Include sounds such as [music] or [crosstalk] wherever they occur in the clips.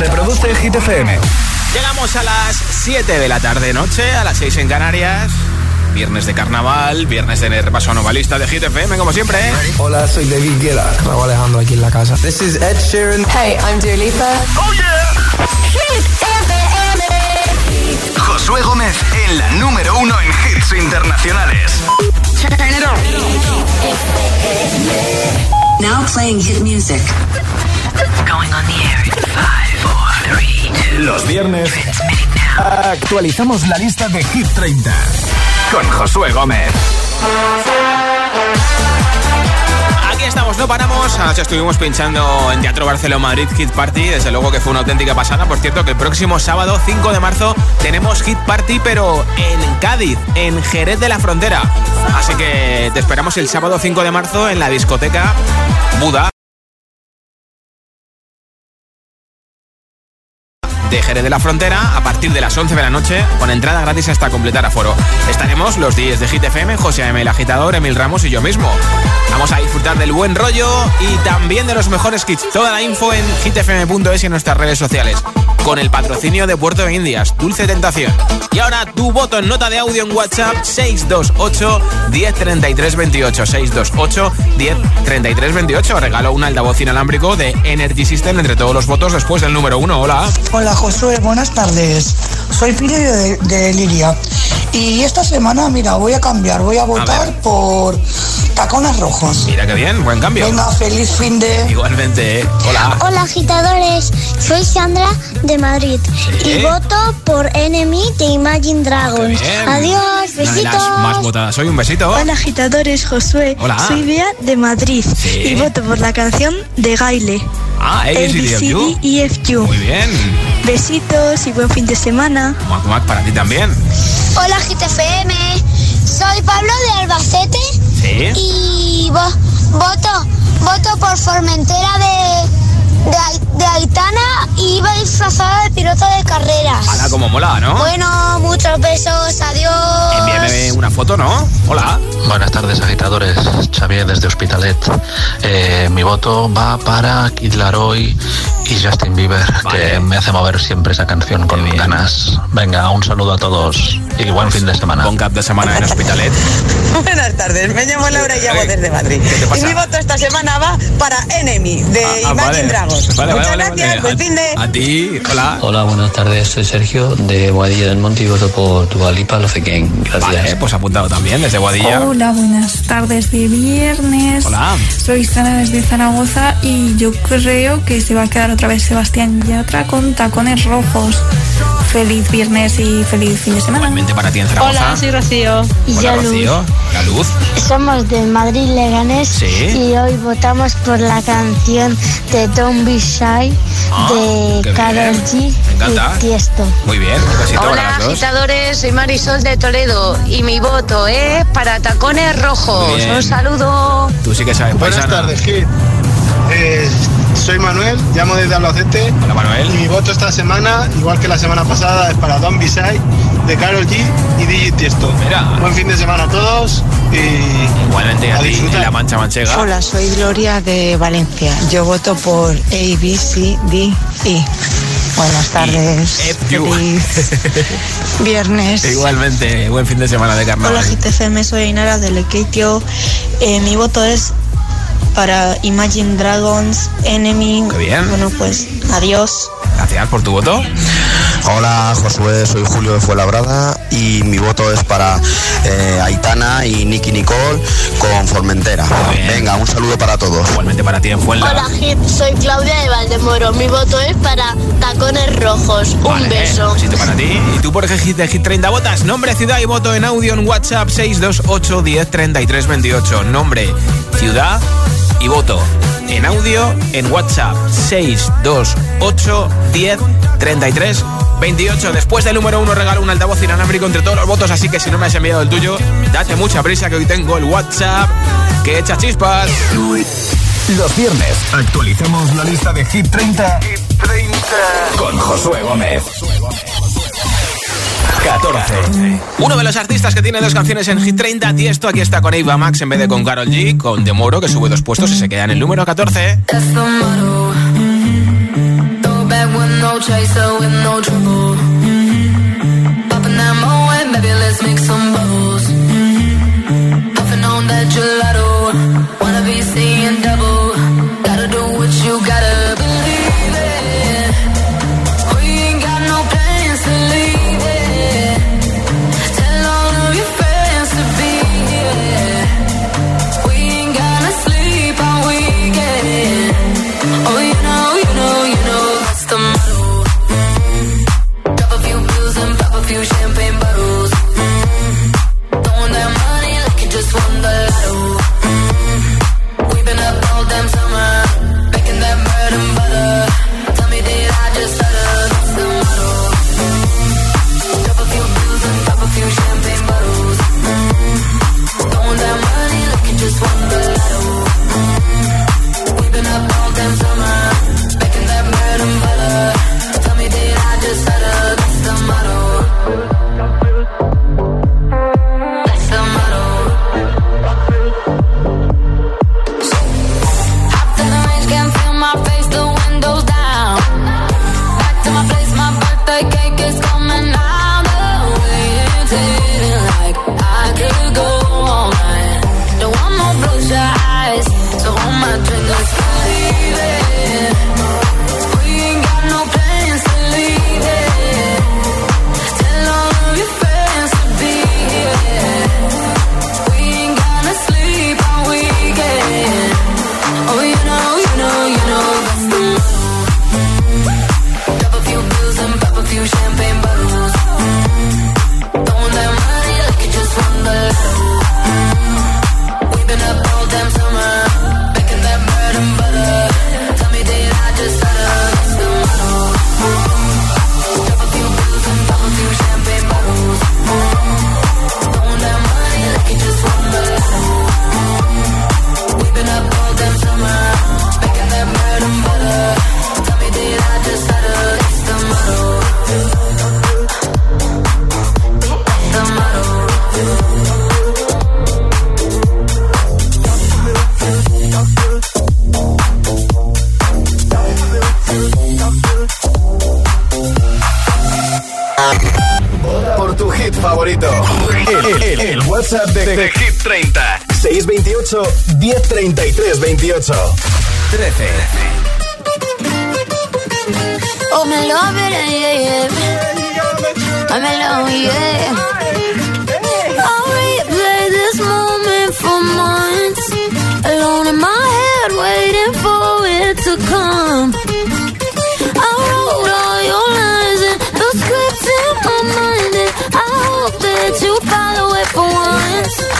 Reproduce Hit FM. Llegamos a las 7 de la tarde noche, a las 6 en Canarias. Viernes de carnaval, viernes de repaso novelista de Hit FM, como siempre. Hola, soy David Guetta. Raúl Alejandro aquí en la casa. This is Ed Sheeran. Hey, I'm Dua Lipa. ¡Oh, yeah! Hit FM. Josué Gómez en la número uno en hits internacionales. Now playing hit music. Los viernes actualizamos la lista de Hit 30 con Josué Gómez. Aquí estamos, no paramos. Anoche estuvimos pinchando en Teatro Barcelona Madrid Hit Party. Desde luego que fue una auténtica pasada. Por cierto, que el próximo sábado, 5 de marzo, tenemos Hit Party, pero en Cádiz, en Jerez de la Frontera. Así que te esperamos el sábado 5 de marzo en la discoteca Buda. De Jerez de la Frontera a partir de las 11 de la noche con entrada gratis hasta completar aforo. Estaremos los días de Hit FM, José M. el Agitador, Emil Ramos y yo mismo. Vamos a disfrutar del buen rollo y también de los mejores kits. Toda la info en hitfm.es y en nuestras redes sociales. Con el patrocinio de Puerto de Indias, Dulce Tentación. Y ahora tu voto en nota de audio en WhatsApp 628 103328 628 103328 Regalo un altavoz inalámbrico de Energy System entre todos los votos después del número uno. Hola. Hola Josué, buenas tardes. Soy Piri de, de Liria. Y esta semana, mira, voy a cambiar, voy a votar por tacones rojos. Mira qué bien, buen cambio. Venga, feliz fin de. Igualmente, ¿eh? hola. Hola agitadores, soy Sandra de Madrid Sí. y voto por Enemy de Imagine Dragons. Adiós, Una de besitos. las más votadas. Soy un besito. Hola agitadores, Josué. Hola. Soy Bea de Madrid Sí. y voto por la canción de Gaile. Ah. ABCDEFU. Muy bien. Besitos y buen fin de semana. Mac Mac para ti también. Hola GTFM, soy Pablo de Albacete Sí. y vo- voto, voto por Formentera de, de, de Aitana y iba disfrazada de piloto de carreras. Hala, como mola, ¿no? Bueno, muchos besos, adiós. Envíame una foto, ¿no? Hola. Buenas tardes, agitadores. Xavier desde Hospitalet. Eh, mi voto va para Kid Laroi y Justin Bieber, que me hace mover siempre esa canción con ganas. Venga, un saludo a todos y buen fin de semana. Buen cap de semana en Hospitalet. [laughs] Buenas tardes, me llamo Laura y llamo desde Madrid. ¿Qué te pasa? Y mi voto esta semana va para Enemy de Ah, Imagine vale. Dragons. Vale, Muchas vale, gracias, vale. buen A- fin de. A ti, hola. Hola, buenas tardes. Soy Sergio de Boadilla del Monte y voto por tu Lipa Love Again. Gracias. Vale, pues apuntado también desde Guadilla. Hola, buenas tardes de viernes. Hola. Soy Sara desde Zaragoza y yo creo que se va a quedar otra vez Sebastián Yatra con tacones rojos. Feliz viernes y feliz fin de semana. Igualmente para ti en Zaragoza. Rocío. Hola, Rocío. Hola, Luz. Somos de Madrid Leganés Sí. y hoy votamos por la canción de Don't Be Shy Ah, de Karol. G Me encanta. y Tiesto. Muy bien, Hola agitadores, soy Marisol de Toledo y mi voto es para tacones rojos. Un saludo. Tú sí que sabes, Buenas paisana. tardes. Eh, soy Manuel, llamo desde Albacete. Hola, Manuel. Y mi voto esta semana, igual que la semana pasada, es para Don Beside de Carol G y DJ Tiesto. Mira. Buen fin de semana a todos y Igualmente a, A ti disfrutar. en la mancha manchega. Hola, soy Gloria de Valencia. Yo voto por A, B, C, D, E. Buenas tardes. Feliz [laughs] viernes. Igualmente, buen fin de semana de carnaval. Hola GTFM, soy Ainara de Lekeitio. Eh, mi voto es para Imagine Dragons, Enemy. Qué bien. Bueno, pues adiós. Gracias por tu voto. Hola Josué, soy Julio de Fuenlabrada y mi voto es para eh, Aitana y Nicky Nicole con Formentera. Venga, un saludo para todos. Igualmente para ti en Fuenla. Hit, soy Claudia de Valdemoro. Mi voto es para Tacones Rojos. Vale, Un besito para ti. ¿Y tú por qué hit de Hit 30 votas? Nombre, ciudad y voto en audio en WhatsApp 628 10 33 28. Nombre, ciudad y voto en audio en WhatsApp 628 10 33 28. Después del número uno regalo un altavoz inalámbrico entre todos los votos, así que si no me has enviado el tuyo, date mucha prisa que hoy tengo el WhatsApp que echa chispas. Los viernes actualicemos la lista de Hit 30, con Josué Gómez. 14. Uno de los artistas que tiene dos canciones en Hit 30, Tiesto, aquí está con Ava Max en vez de con Carol G, con The Moro, que sube dos puestos y se queda en el número 14. That's the motto. Throw back 1033 28 13. Oh, me love it, yeah, yeah. I'm alone, yeah. I'll replay this moment for months. Alone in my head, waiting for it to come. I wrote all your lines and the script in my mind, and I hope that you follow it for once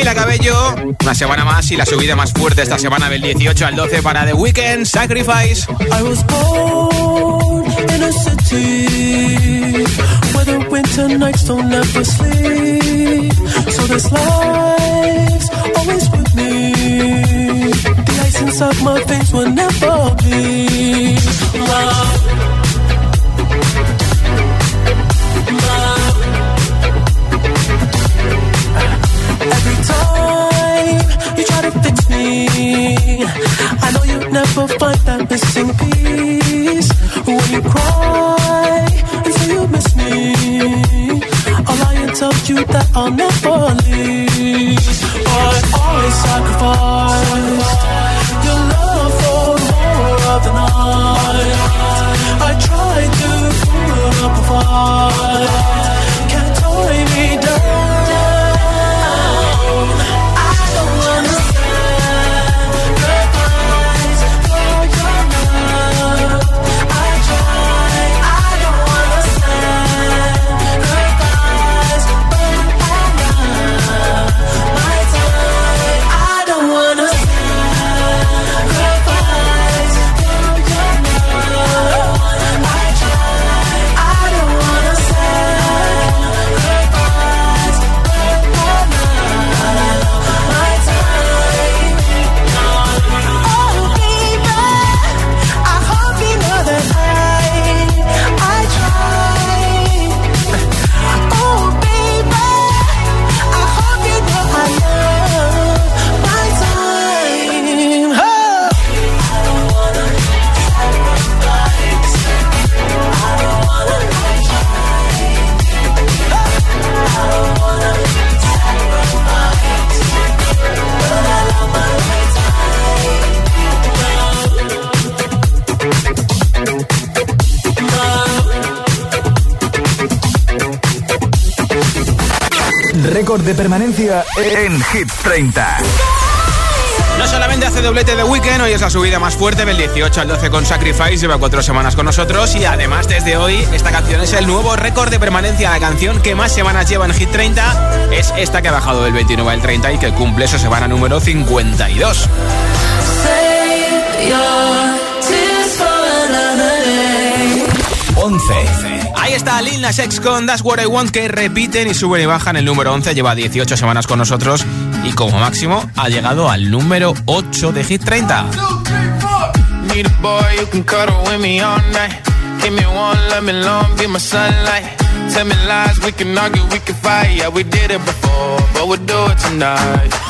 Camila Cabello. Una semana más y la subida más fuerte esta semana del 18 al 12 para The Weeknd, Sacrifice. I was born in a city where the winter nights don't ever sleep. So this life's always with me. The ice inside my face will never bleed. Love. I know you never find that missing piece. When you cry and say you miss me, I'll lie and tell you that I'll never leave. But I always sacrifice your love for more of the night. I tried to put up a fight, can't tie me down. En Hit 30. No solamente hace doblete de weekend, hoy es la subida más fuerte del 18 al 12 con Sacrifice, lleva cuatro semanas con nosotros y además desde hoy esta canción es el nuevo récord de permanencia. La canción que más semanas lleva en Hit 30 es esta que ha bajado del 29 al 30 y que cumple su semana número 52. 11. Ahí está Lil Nas X con That's What I Want que repiten y suben y bajan. El número 11 lleva 18 semanas con nosotros y como máximo ha llegado al número 8 de Hit 30. Need a boy you can cuddle with me all night. Give me one, let me long, be my sunlight. Tell me lies, we can argue, we can fight. Yeah, we did it before, but we'll do it tonight.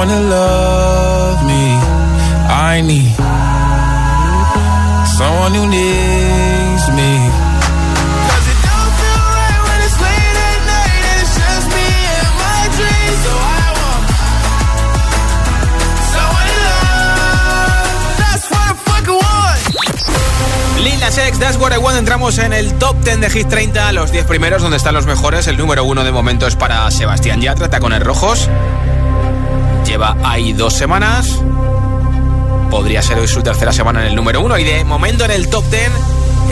wanna love me, I need someone who needs me. Cause. So I love. That's what I fucking want. That's What I Want. Entramos en el top 10 de Hit 30, los 10 primeros, donde están los mejores. El número 1 de momento es para Sebastián Yatra, Tacones Rojos. Lleva ahí dos semanas. Podría ser hoy su tercera semana en el número uno. Y de momento en el top 10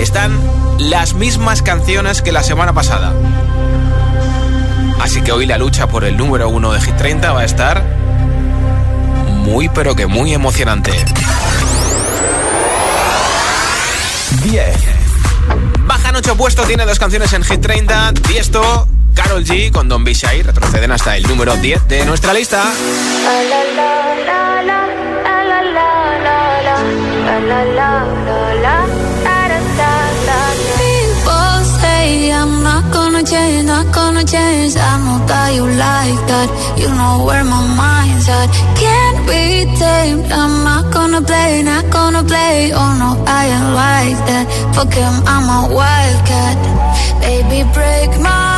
están las mismas canciones que la semana pasada. Así que hoy la lucha por el número uno de Hit 30 va a estar muy, pero que muy emocionante. 10. Bajan 8 puestos, tiene dos canciones en Hit 30. Tiesto, Carol G con Don Bishai retroceden hasta el número 10 de nuestra lista. Change, not gonna change. I know that you like that. You know where my mind's at. Can't be tamed. I'm not gonna play, not gonna play. Oh no, I ain't like that. Fuck him, I'm a wildcat. Baby, break my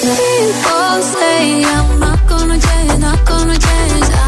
People say I'm not gonna change, not gonna change.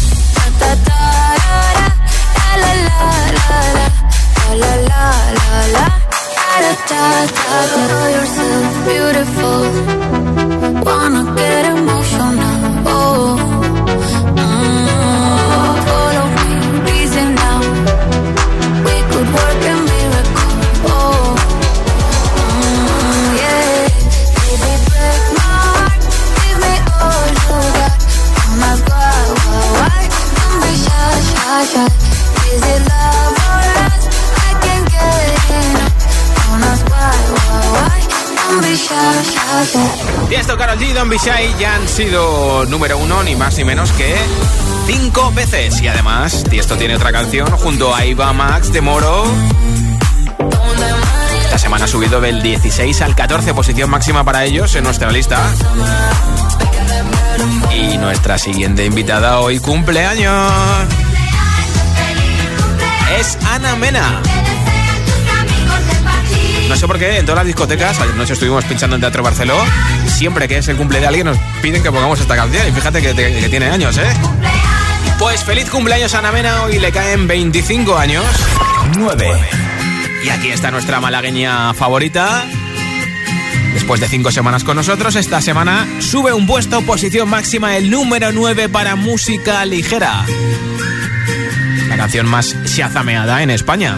Sido número uno, ni más ni menos que cinco veces. Y además, Tiesto tiene otra canción junto a Iva Max de Moro. Esta semana ha subido del 16 al 14, posición máxima para ellos en nuestra lista. Y nuestra siguiente invitada hoy cumpleaños. Es Ana Mena. No sé por qué en todas las discotecas, ayer noche estuvimos pinchando en Teatro Barceló, siempre que es el cumple de alguien nos piden que pongamos esta canción. Y fíjate que, que tiene años, ¿eh? Pues feliz cumpleaños a Ana Mena, hoy le caen 25 años. 9. Y aquí está nuestra malagueña favorita. Después de cinco semanas con nosotros, esta semana sube un puesto, posición máxima, el número 9 para música ligera. La canción más shazameada en España.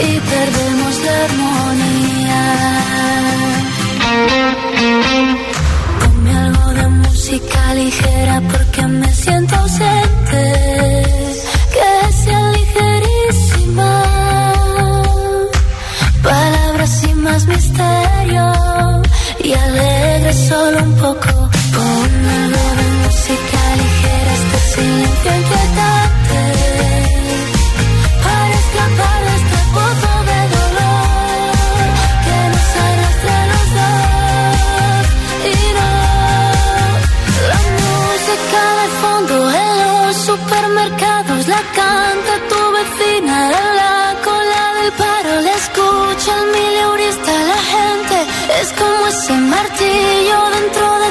y perdemos la armonía. Ponme algo de música ligera porque me siento ausente. Que sea ligerísima. Palabras sin más misterio y alegre solo un poco. Ponme algo de música ligera sleep ese martillo dentro de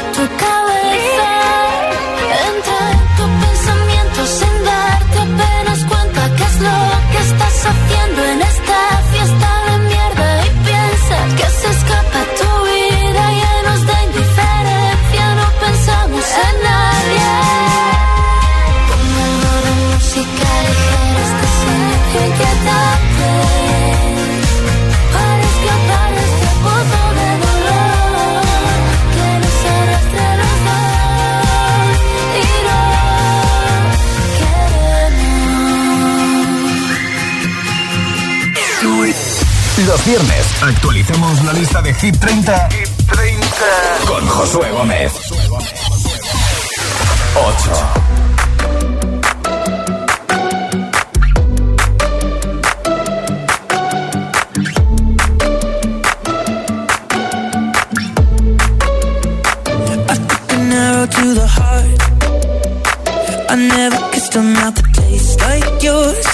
viernes actualizamos la lista de Hit 30, Hit 30. con Josué Gómez. 8. to the heart. I never kissed a mouth that like yours.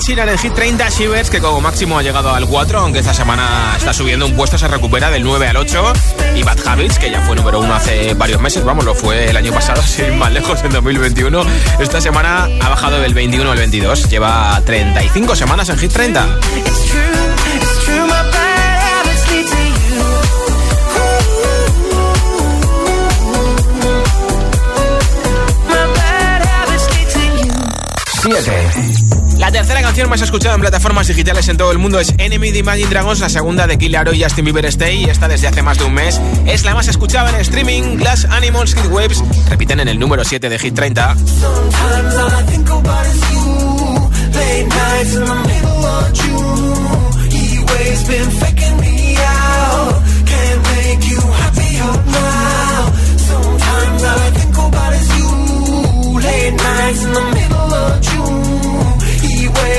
Ed Sheeran en Hit 30 Shivers, que como máximo ha llegado al 4, aunque esta semana está subiendo un puesto, se recupera del 9 al 8. Y Bad Habits, que ya fue número 1 hace varios meses, vamos, lo fue el año pasado, [laughs] sin más lejos, en 2021. Esta semana ha bajado del 21 al 22, lleva 35 semanas en Hit 30. Siete. La tercera canción más escuchada en plataformas digitales en todo el mundo es Enemy de Imagine Dragons, la segunda de Killaro y Justin Bieber Stay, y esta desde hace más de un mes es la más escuchada en streaming. Glass Animals Kid Waves repiten en el número 7 de Hit 30. nights in the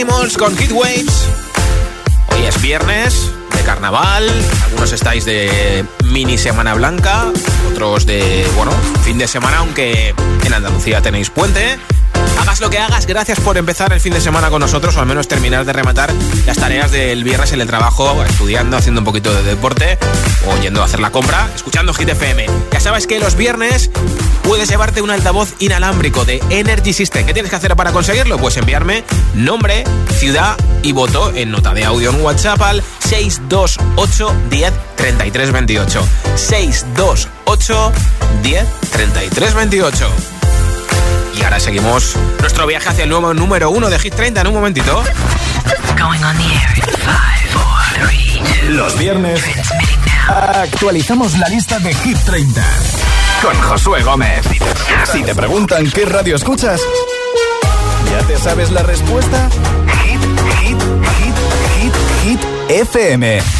Animals con Kid Waves. Hoy es viernes de carnaval. Algunos estáis de mini semana blanca. Otros de, bueno, fin de semana, aunque en Andalucía tenéis puente. Hagas lo que hagas, gracias por empezar el fin de semana con nosotros o al menos terminar de rematar las tareas del viernes en el trabajo, estudiando, haciendo un poquito de deporte o yendo a hacer la compra, escuchando Hit FM. Ya sabes que los viernes puedes llevarte un altavoz inalámbrico de Energy System. ¿Qué tienes que hacer para conseguirlo? Pues enviarme nombre, ciudad y voto en nota de audio en WhatsApp al 628 10 33 28. 628 10 33 28. Y ahora seguimos nuestro viaje hacia el nuevo número uno de Hit 30 en un momentito. Going on the air in five, four, three, two. Los viernes actualizamos la lista de Hit 30 con Josué Gómez. Si te preguntan qué radio escuchas, ¿ya te sabes la respuesta? Hit, hit, hit, hit, hit, FM.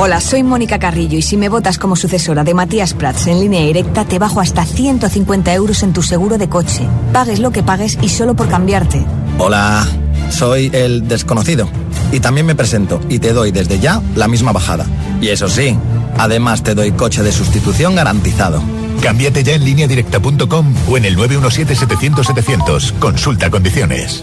Hola, soy Mónica Carrillo y si me votas como sucesora de Matías Prats en línea directa te bajo hasta 150 euros en tu seguro de coche. Pagues lo que pagues y solo por cambiarte. Hola, soy el desconocido. Y también me presento y te doy desde ya la misma bajada. Y eso sí, además te doy coche de sustitución garantizado. Cámbiate ya en lineadirecta.com o en el 917-700-700. Consulta condiciones.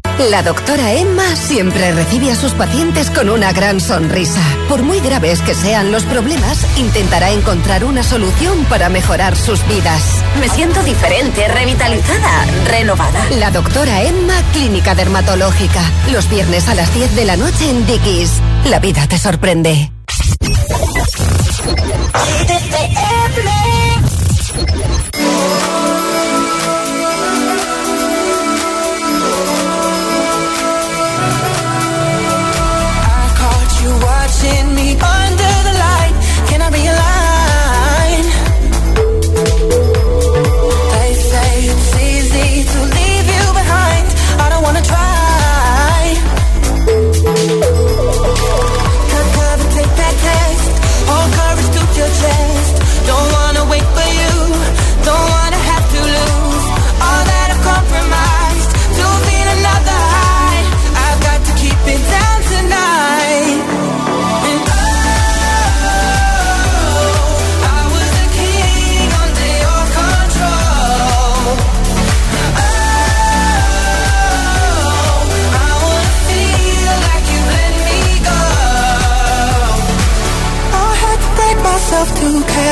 La doctora Emma siempre recibe a sus pacientes con una gran sonrisa. Por muy graves que sean los problemas, intentará encontrar una solución para mejorar sus vidas. Me siento diferente, revitalizada, renovada. La doctora Emma, Clínica Dermatológica. Los viernes a las 10 de la noche en Dickies. La vida te sorprende.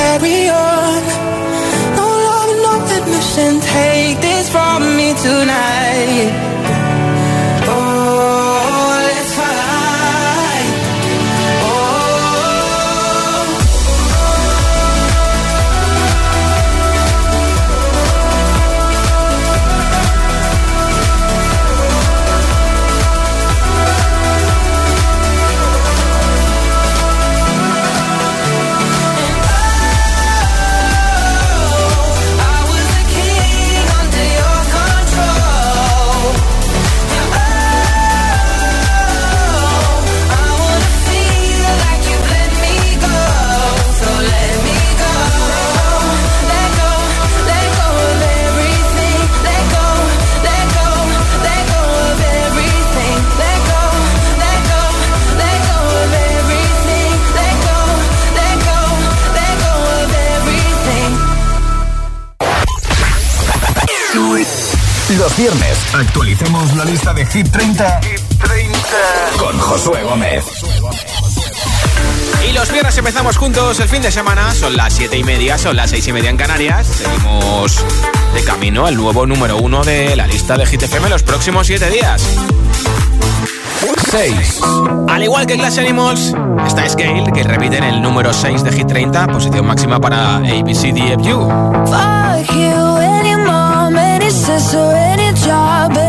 Carry on. Hit 30, Hit 30. con Josué Gómez. Y los viernes empezamos juntos el fin de semana. Son las 7 y media, son las 6 y media en Canarias. Seguimos de camino al nuevo número uno de la lista de Hit FM los próximos 7 días. 6. Al igual que Glass Animals, está Scale, que repite en el número 6 de Hit 30, posición máxima para ABCDFU. Fuck you, any mom, any sister, any job, any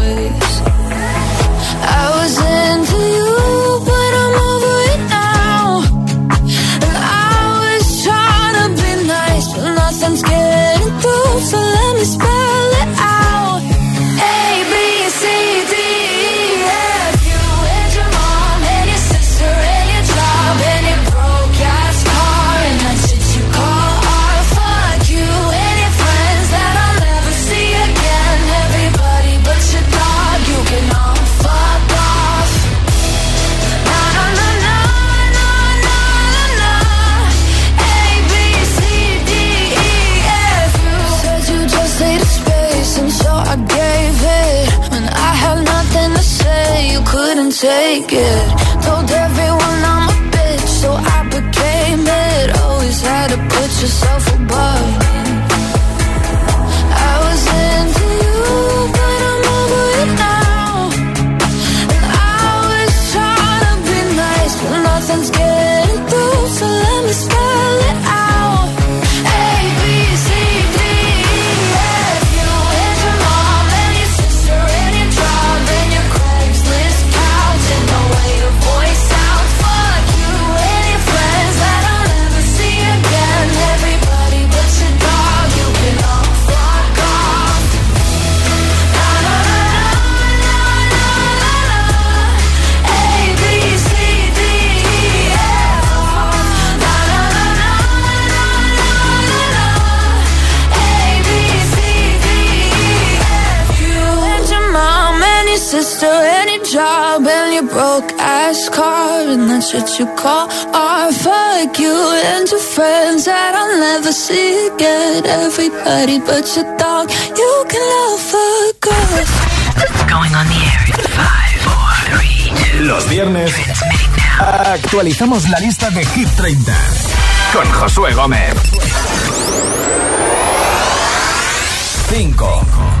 Sister your job and your broke ass car and that's what you call art. Fuck you and your friends that I'll never see again. Everybody but your dog, you can love fuck off. Going on the air in five, four, three, two. Los viernes actualizamos la lista de Hit 30 con Josué Gómez. 5.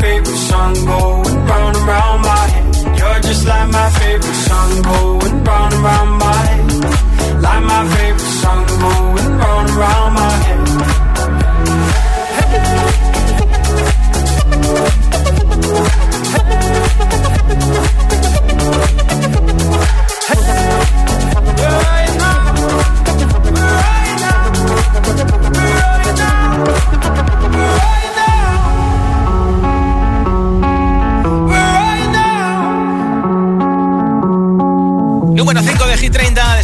favorite song going round and round my head. You're just like my favorite song going round and round my head. Like my favorite song going round and round my head.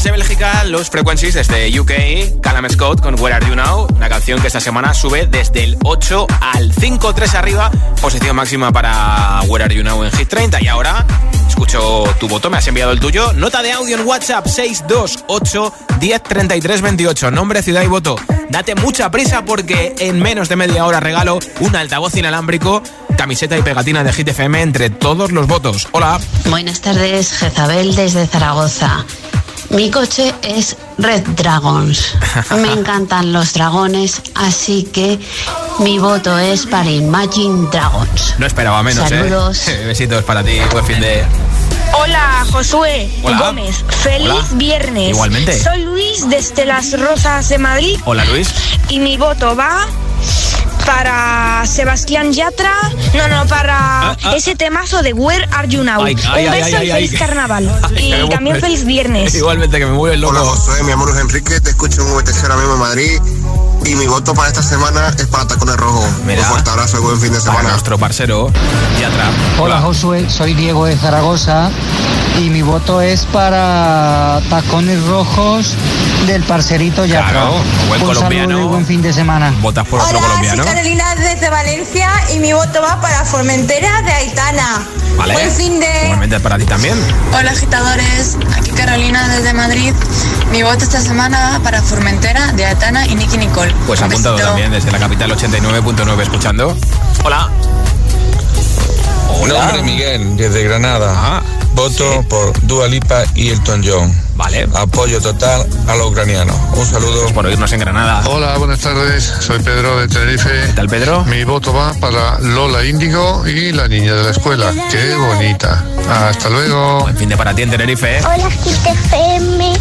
Desde Bélgica, Los Frequencies desde UK, Callum Scott con Where Are You Now, una canción que esta semana sube desde el 8 al 5, 3 arriba, posición máxima para Where Are You Now en Hit 30. Y ahora escucho tu voto, me has enviado el tuyo, nota de audio en WhatsApp 628 1033 28, nombre, ciudad y voto. Date mucha prisa porque en menos de media hora regalo un altavoz inalámbrico, camiseta y pegatina de Hit FM entre todos los votos. Hola. Buenas tardes, Jezabel desde Zaragoza. Mi coche es Red Dragons. Me [laughs] encantan los dragones, así que mi voto es para Imagine Dragons. No esperaba menos, Saludos. ¿eh? [laughs] Besitos para ti, buen fin de... Hola, Josué Hola. Gómez. Feliz Hola. viernes. Igualmente. Soy Luis desde Las Rozas de Madrid Hola Luis. y mi voto va para Sebastián Yatra. No, no, para Ah, ah. ese temazo de Where Are You Now. Ay, ay, Un ay, beso ay, y ay, feliz ay. carnaval. [laughs] Ay, y también feliz viernes. [laughs] Igualmente que me mueve el loco. Hola Josué, mi amor es Enrique, te escucho en VTC ahora mismo en Madrid y mi voto para esta semana es para Tacones Rojos. Mira. Un fuerte abrazo y buen fin de Para semana. nuestro parcero Yatra. Hola Josué, soy Diego de Zaragoza y mi voto es para Tacones Rojos del parcerito Yatra. Claro, buen Un colombiano. saludo y buen fin de semana. Votas por otro colombiano. Carolina desde Valencia y mi voto va para Formentera de Aitana. Vale. Buen fin de... Igualmente para ti también. Hola agitadores, aquí Carolina desde Madrid. Mi voto esta semana va para Formentera de Aitana y Nicky Nicole. Pues Un apuntado besito. también desde la capital 89.9 escuchando. Hola. Nombre Miguel, desde Granada. Ah, Voto por Dua Lipa y Elton John. Vale. Apoyo total a los ucranianos. Un saludo. Por oírnos en Granada. Hola, buenas tardes. Soy Pedro de Tenerife. ¿Qué tal, Pedro? Mi voto va para Lola Índigo y la niña de la escuela. Qué bonita. Hasta luego. Buen fin de para ti en Tenerife. ¿eh? Hola, GTFM.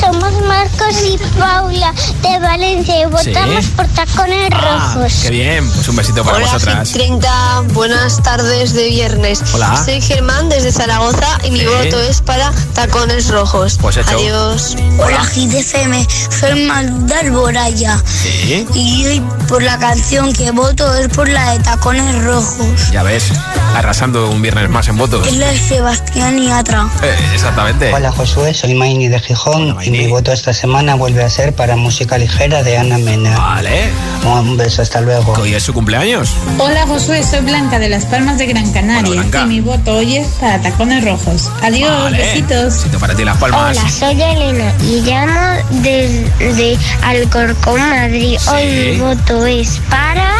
Somos Marcos y Paula de Valencia y votamos Sí. por tacones Ah, rojos. qué bien. Pues un besito para Hola, vosotras. Hit 30, buenas tardes de viernes. Hola. Soy Germán desde Zaragoza y mi Sí. voto es para Tacones Rojos. Pues hecho. Adiós. Hola, GTFM. Soy Maluda Alboraya. Sí. Y hoy por la canción que voto es por la de tacones rojos. Ya ves, arrasando un viernes más en votos. Es la de Sebastián y Atra. Eh, exactamente. Hola Josué, soy Maini de Gijón y mi voto esta semana vuelve a ser para música ligera de Ana Mena. Vale. Un beso, hasta luego. Hoy es su cumpleaños. Hola Josué, soy Blanca de Las Palmas de Gran Canaria y mi voto hoy es para Tacones Rojos. Adiós, Vale. besitos. Besito para ti, Las Palmas. Hola, soy Elena y llamo desde Alcorcón, Madrid. Hoy mi voto es para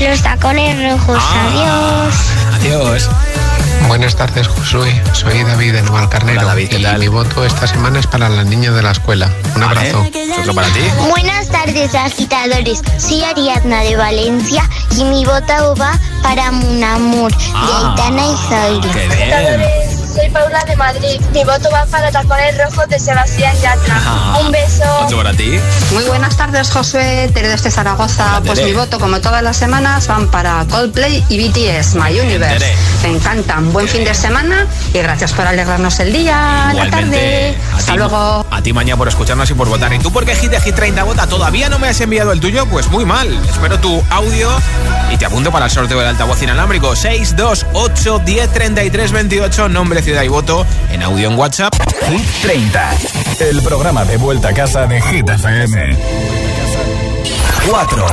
los tacones rojos. Ah. Adiós. Adiós. Buenas tardes, Josué. Soy David de Navalcarnero. Hola, David, ¿qué y tal? mi voto esta semana es para la niña de la escuela. Un Vale. abrazo. Otro para ti. Buenas tardes, agitadores. Soy Ariadna de Valencia y mi voto va para Munamur de Ah, Aitana y Zaira. Qué bien. Soy Paula de Madrid. Mi voto va para Tacones Rojos de Sebastián Yatra. Ah, Un beso. Otro para ti. Muy buenas tardes, Josué, Tere desde Zaragoza. Hola, pues Tere. mi voto, como todas las semanas, van para Coldplay y BTS, My Universe. Tere. Me encantan. Buen fin de semana y gracias por alegrarnos el día, la tarde. Igualmente. Hasta ti, luego. A ti mañana por escucharnos y por votar. ¿Y tú por qué Hit de Hit 30 vota? ¿Todavía no me has enviado el tuyo? Pues muy mal. Espero tu audio y te apunto para el sorteo del altavoz inalámbrico. 628 10 33 28, nombre, y voto en audio en WhatsApp. Hit 30, el programa de vuelta a casa de Hit FM. 4.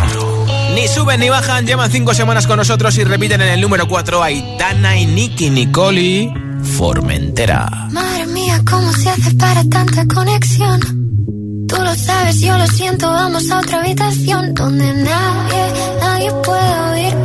Ni suben ni bajan, llevan 5 semanas con nosotros y repiten en el número 4 Aitana y Nicky Nicoli Formentera. Madre mía, ¿cómo se hace para tanta conexión? Tú lo sabes, yo lo siento, vamos a otra habitación donde nadie, nadie puede oír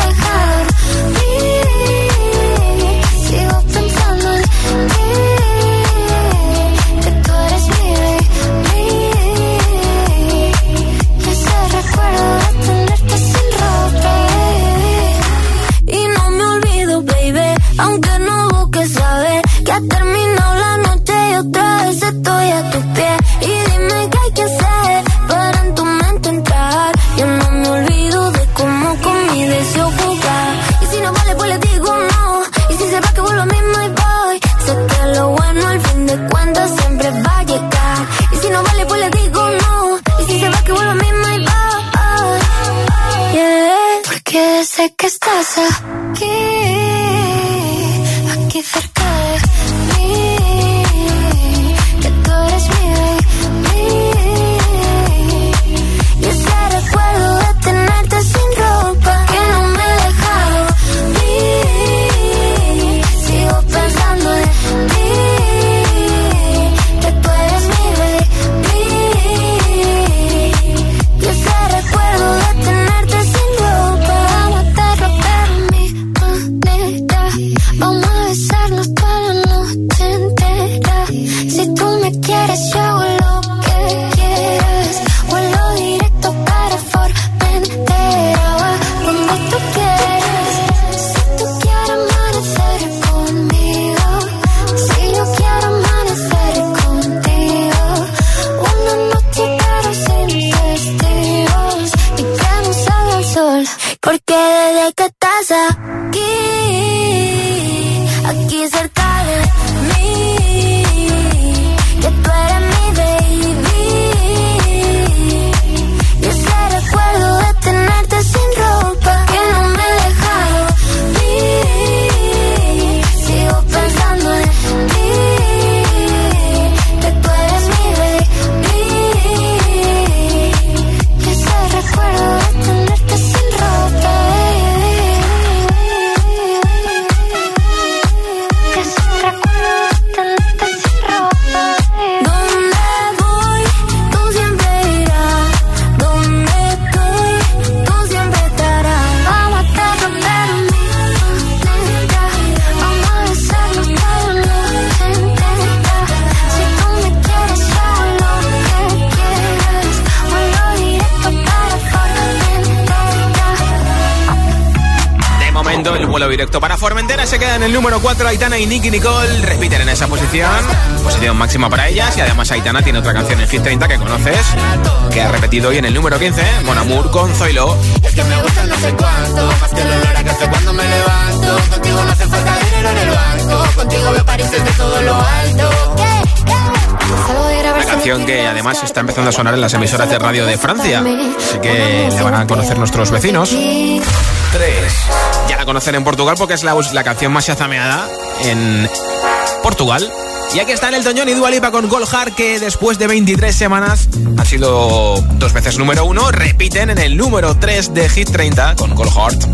en el número 4 Aitana y Nicky Nicole. Repiten en esa posición. Posición máxima para ellas. Y además Aitana tiene otra canción en Hit 30 que conoces, que ha repetido hoy en el número 15, Mon Amour con Zoilo. Es La canción que además está empezando a sonar en las emisoras de radio de Francia, así que la van a conocer nuestros vecinos a conocer en Portugal porque es la, canción más chazameada en Portugal. Y aquí están el Toñón y Dualipa con Golhar, que después de 23 semanas ha sido dos veces número uno. Repiten en el número 3 de Hit 30 con Gold Heart.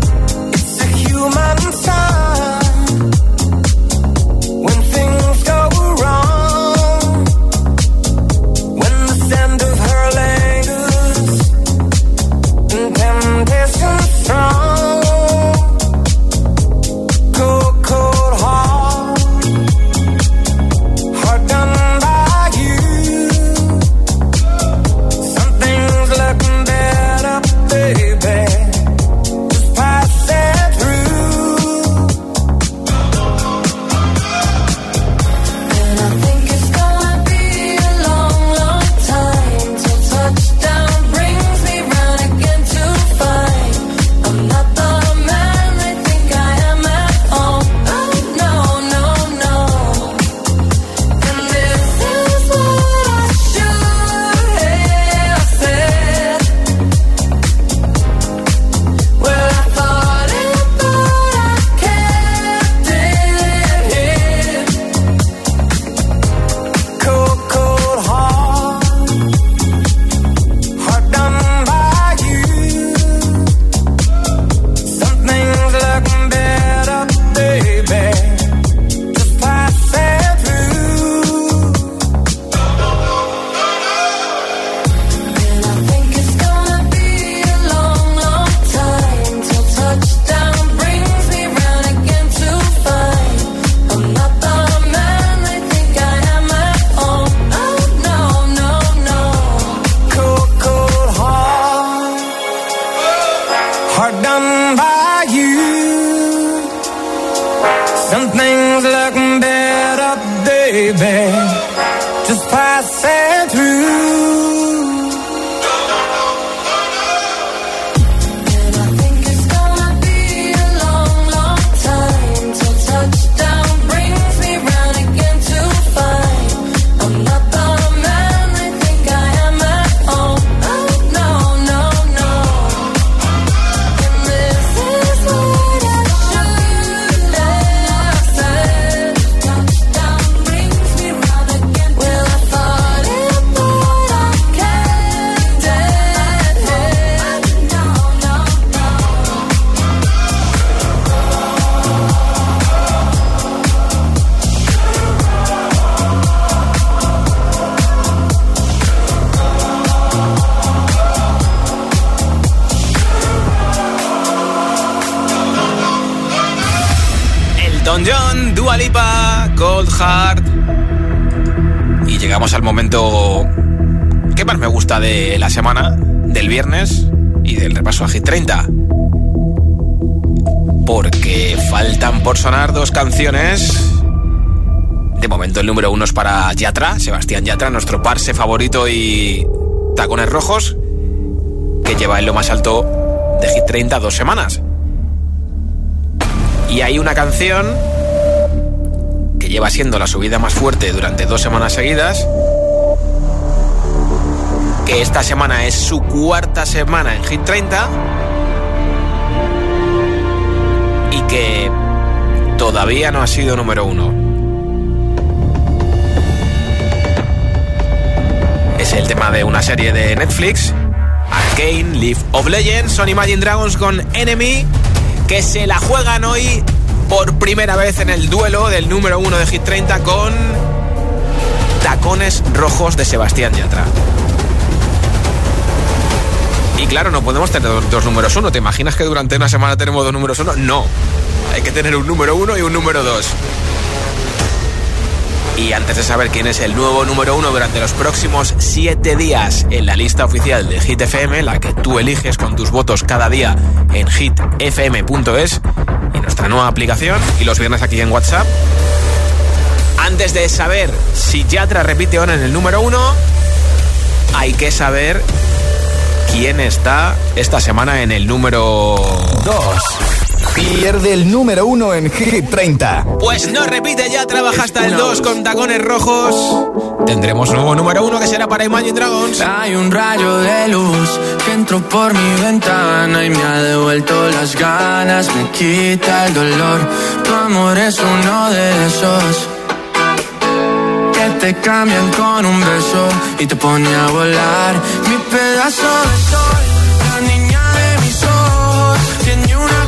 Al momento que más me gusta de la semana, del viernes y del repaso a Hit 30. Porque faltan por sonar dos canciones. De momento el número uno es para Yatra, Sebastián Yatra, nuestro parse favorito y tacones rojos, que lleva en lo más alto de Hit 30 dos semanas. Y hay una canción lleva siendo la subida más fuerte durante dos semanas seguidas. Que esta semana es su cuarta semana en Hit 30. Y que todavía no ha sido número uno. Es el tema de una serie de Netflix. Arcane, Leaf of Legends, son Imagine Dragons con Enemy, que se la juegan hoy por primera vez en el duelo del número uno de Hit 30 con Tacones Rojos de Sebastián Yatra. Y claro, no podemos tener dos, números uno. ¿Te imaginas que durante una semana tenemos dos números uno? No. Hay que tener un número uno y un número dos. Y antes de saber quién es el nuevo número uno durante los próximos siete días en la lista oficial de Hit FM, la que tú eliges con tus votos cada día en hitfm.es, nuestra nueva aplicación y los viernes aquí en WhatsApp. Antes de saber si Yatra repite ahora en el número uno, hay que saber quién está esta semana en el número 2. Pierde el número uno en Hit 30. Pues no repite, ya trabaja hasta el 2 con tacones rojos. Tendremos nuevo número uno que será para Imagine Dragons. Hay un rayo de luz que entró por mi ventana y me ha devuelto las ganas, me quita el dolor. Tu amor es uno de esos que te cambian con un beso y te pone a volar. Pedazo de sol, la niña de mis ojos, tiene una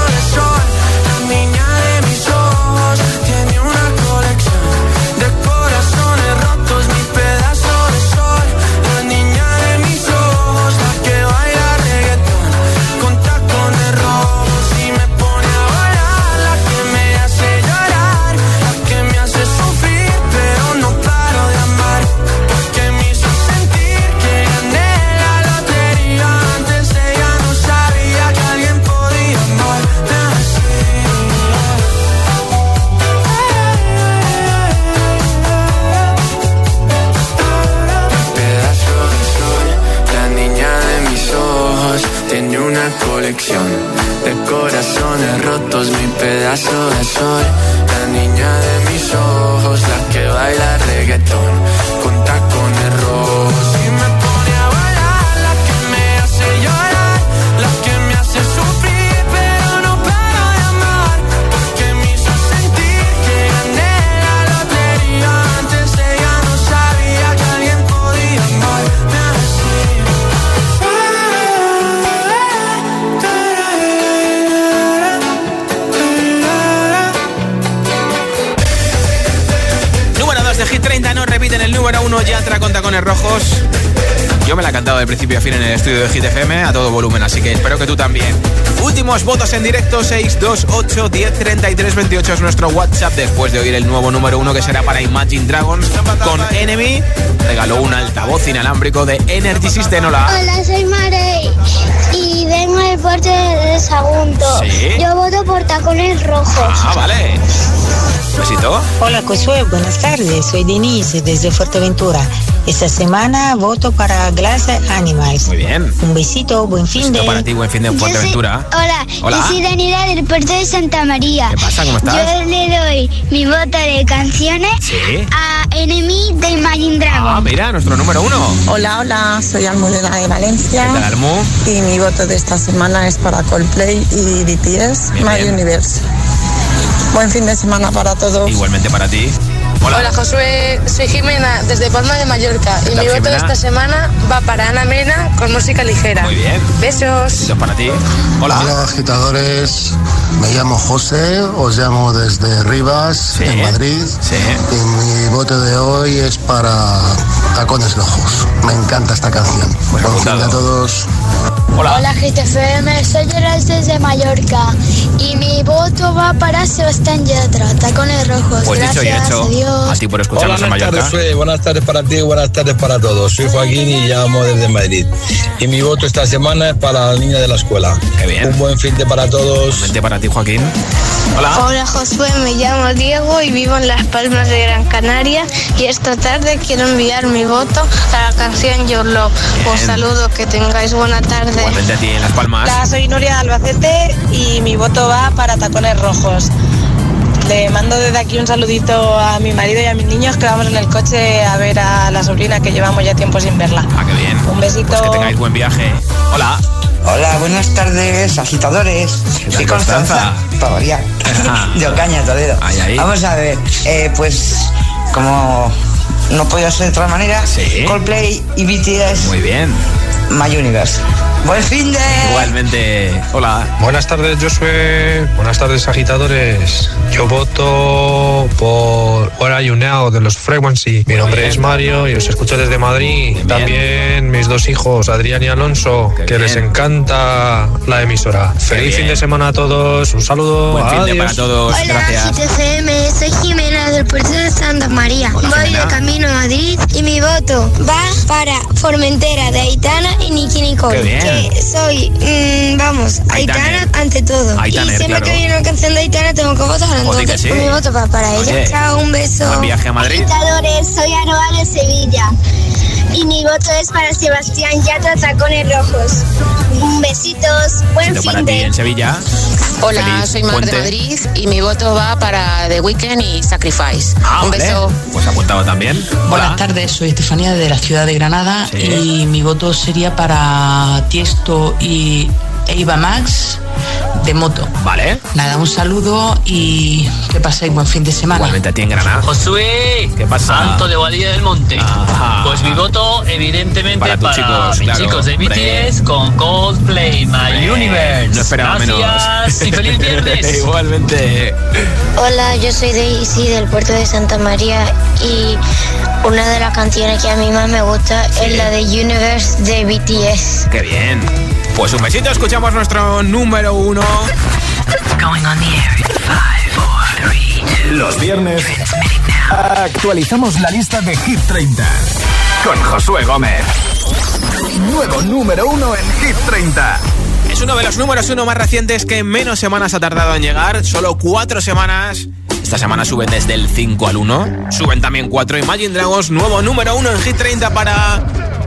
En directo 628 10 28 es nuestro WhatsApp después de oír el nuevo número 1 que será para Imagine Dragons con Enemy. Regaló un altavoz inalámbrico de Energy System. Hola. Hola, soy Marey y vengo del puerto de Sagunto. Sí. Yo voto por tacones rojos. Ah, vale. Besito. Hola Josué, buenas tardes. Soy Denise desde Fuerteventura. Esta semana voto para Glass Animals. Muy bien. Un besito, buen fin de. Besito para ti, buen fin de Yo soy- Fuerteventura. hola, Hola. yo soy Daniela del puerto de Santa María. ¿Qué pasa? ¿Cómo estás? Yo le doy mi voto de canciones Sí. a Enemy de Imagine Dragons. Ah, mira, nuestro número 1. Hola, hola, soy Almudena de Valencia. ¿Qué tal, Almu? Y mi voto de esta semana es para Coldplay y BTS, Bien, My bien. Universe. Buen fin de semana para todos. Igualmente para ti. Hola. Hola Josué, soy Jimena desde Palma de Mallorca y ¿Qué mi voto de esta semana va para Ana Mena con música ligera. Muy bien. Besos. Besitos para ti. Hola, Hola. agitadores. Me llamo José, os llamo desde Rivas, Sí. en Madrid. Sí. Y mi voto de hoy es para Tacones Rojos. Me encanta esta canción. Buen fin a todos. Hola. Hola GTFM, soy Gerald desde Mallorca y mi voto va para Sebastián Yatra, tacones rojos. Pues dicho y Gracias, hecho. adiós. A ti por escucharnos en buenas Mallorca. tardes, Fred. Buenas tardes para ti, buenas tardes para todos. Soy Joaquín y llamo desde Madrid. Y mi voto esta semana es para la niña de la escuela. Qué bien. Un buen fin de para todos. Igualmente para ti, Joaquín. Hola. Hola Josué, me llamo Diego y vivo en Las Palmas de Gran Canaria y esta tarde quiero enviar mi voto a la canción Your Love. Un Bien. saludo, que tengáis buena tarde. Igualmente a ti en Las Palmas. Hola, soy Nuria de Albacete y mi voto va para Tacones Rojos. Le mando desde aquí un saludito a mi marido y a mis niños que vamos en el coche a ver a la sobrina que llevamos ya tiempo sin verla. Ah, qué bien. Un besito. Pues que tengáis buen viaje. Hola. Hola, buenas tardes, agitadores. Soy Constanza? Ajá. [laughs] De Ocaña, Toledo. Ahí, ahí. Vamos a ver, eh, pues como no podía ser de otra manera, Sí. Coldplay y BTS, Muy bien. My Universe. Buen fin de... Igualmente. Hola. Buenas tardes, Josué. Buenas tardes, agitadores. Yo voto por Where Are You Now de los Frequency. Mi nombre es Mario y os escucho desde Madrid. Bien. También mis dos hijos, Adrián y Alonso, Qué que les encanta la emisora. Feliz bien. fin de semana a todos. Un saludo. Buen fin de Adiós. para todos. Hola Gracias. GTFM, soy Jimena del puerto de Santa María. Hola, Voy Jimena. de camino a Madrid y mi voto va para Formentera de Aitana y Nicky Nicole. Qué bien. Que soy, mm, vamos, Aitaner. Aitana ante todo. Aitaner, y siempre claro. que viene una canción de Aitana tengo que votar, Pues entonces sí. mi voto va para ella. Oye, Chao, un beso. Buen viaje a Madrid. Agitadores, soy Aroa de Sevilla. Y mi voto es para Sebastián Yatra Tacones Rojos. Un besitos, buen para fin ti de... en Sevilla. Hola, Feliz soy Mar de. Madrid y mi voto va para The Weeknd y Sacrifice. Ah, Un vale. beso. Pues apuntado también. Buenas Hola. tardes, soy Estefanía de la ciudad de Granada Sí. y mi voto sería para Tiesto y Eva Max de moto. Vale. Nada, un saludo y que paséis buen fin de semana. Igualmente a ti en Granada. Josué, ¿Qué pasa? Santo de Badía del Monte. Ajá. Pues mi voto, evidentemente, Para para, chicos, mis claro, chicos de. BTS con Coldplay, My Hombre, Universe. No esperaba Gracias menos. y feliz [laughs] viernes. Igualmente. Hola, yo soy Daisy del puerto de Santa María y una de las canciones que a mí más me gusta es la de Universe de BTS. Qué bien. Pues un besito, escuchamos nuestro número uno. Going on the air in five, four, three, two. Los viernes actualizamos la lista de Hit 30 con Josué Gómez. Nuevo número uno en Hit 30. Es uno de los números uno más recientes que menos semanas ha tardado en llegar. Solo cuatro semanas. Esta semana suben desde el 5 al 1. Suben también cuatro Imagine Dragons. Nuevo número uno en Hit 30 para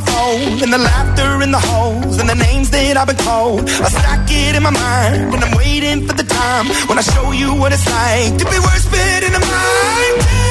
My phone. And the laughter in the holes and the names that I've been called. I stack it in my mind when I'm waiting for the time when I show you what it's like to be worse fit in the mind.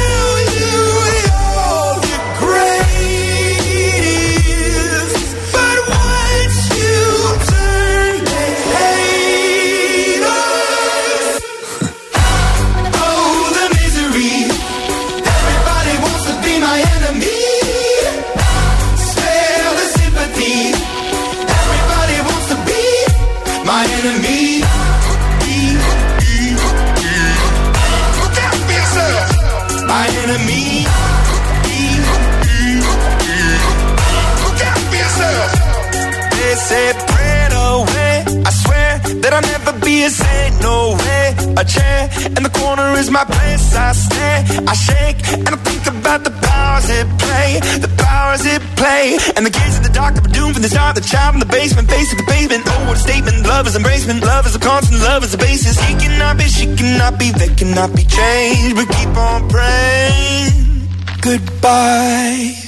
Is my place. I stay, I shake, and I think about the powers it play, the powers it play. And the kids in the dark that were doomed from the start. The child in the basement, facing the pavement. Oh, what a statement! Love is embracement. Love is a constant. Love is a basis. He cannot be, she cannot be, they cannot be changed. But keep on praying. Goodbye.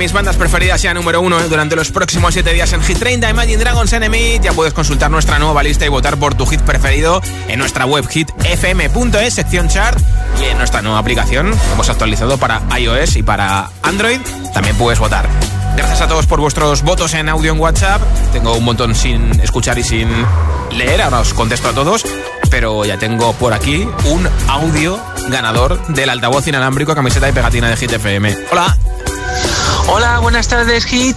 Mis bandas preferidas sea número uno durante los próximos 7 días en Hit 30 Imagine Dragons Enemy. Ya puedes consultar nuestra nueva lista y votar por tu hit preferido en nuestra web hitfm.es, sección chart y en nuestra nueva aplicación que hemos actualizado para iOS y para Android. También puedes votar. Gracias a todos por vuestros votos en audio en WhatsApp. Tengo un montón sin escuchar y sin leer, ahora os contesto a todos. Pero ya tengo por aquí un audio ganador del altavoz inalámbrico, camiseta y pegatina de Hit FM. Hola. Hola, buenas tardes, Hit.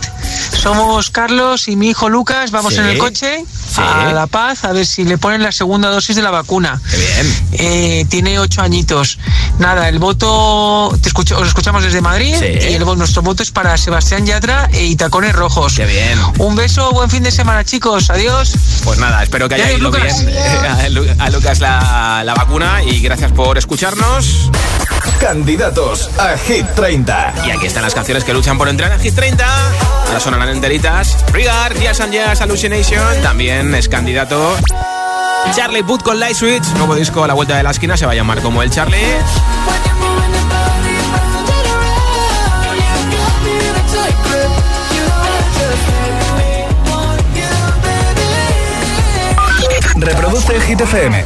Somos Carlos y mi hijo Lucas. Vamos Sí. en el coche a La Paz a ver si le ponen la segunda dosis de la vacuna. Qué bien. Eh, tiene ocho añitos. Nada, el voto, te escucho, os escuchamos desde Madrid Sí. y el, nuestro voto es para Sebastián Yatra y Tacones Rojos. Qué bien. Un beso, buen fin de semana, chicos. Adiós. Pues nada, espero que haya Adiós, ido bien eh, a, Lu- a Lucas la, la vacuna y gracias por escucharnos. Candidatos a Hit 30. Y aquí están las canciones que luchan por entrar en Hit 30. Ahora sonarán enteritas. Regard, Jazz and Jazz, Hallucination. También es candidato Charlie Puth con Light Switch. Nuevo disco a la vuelta de la esquina. Se va a llamar como el Charlie. Reproduce Hit FM.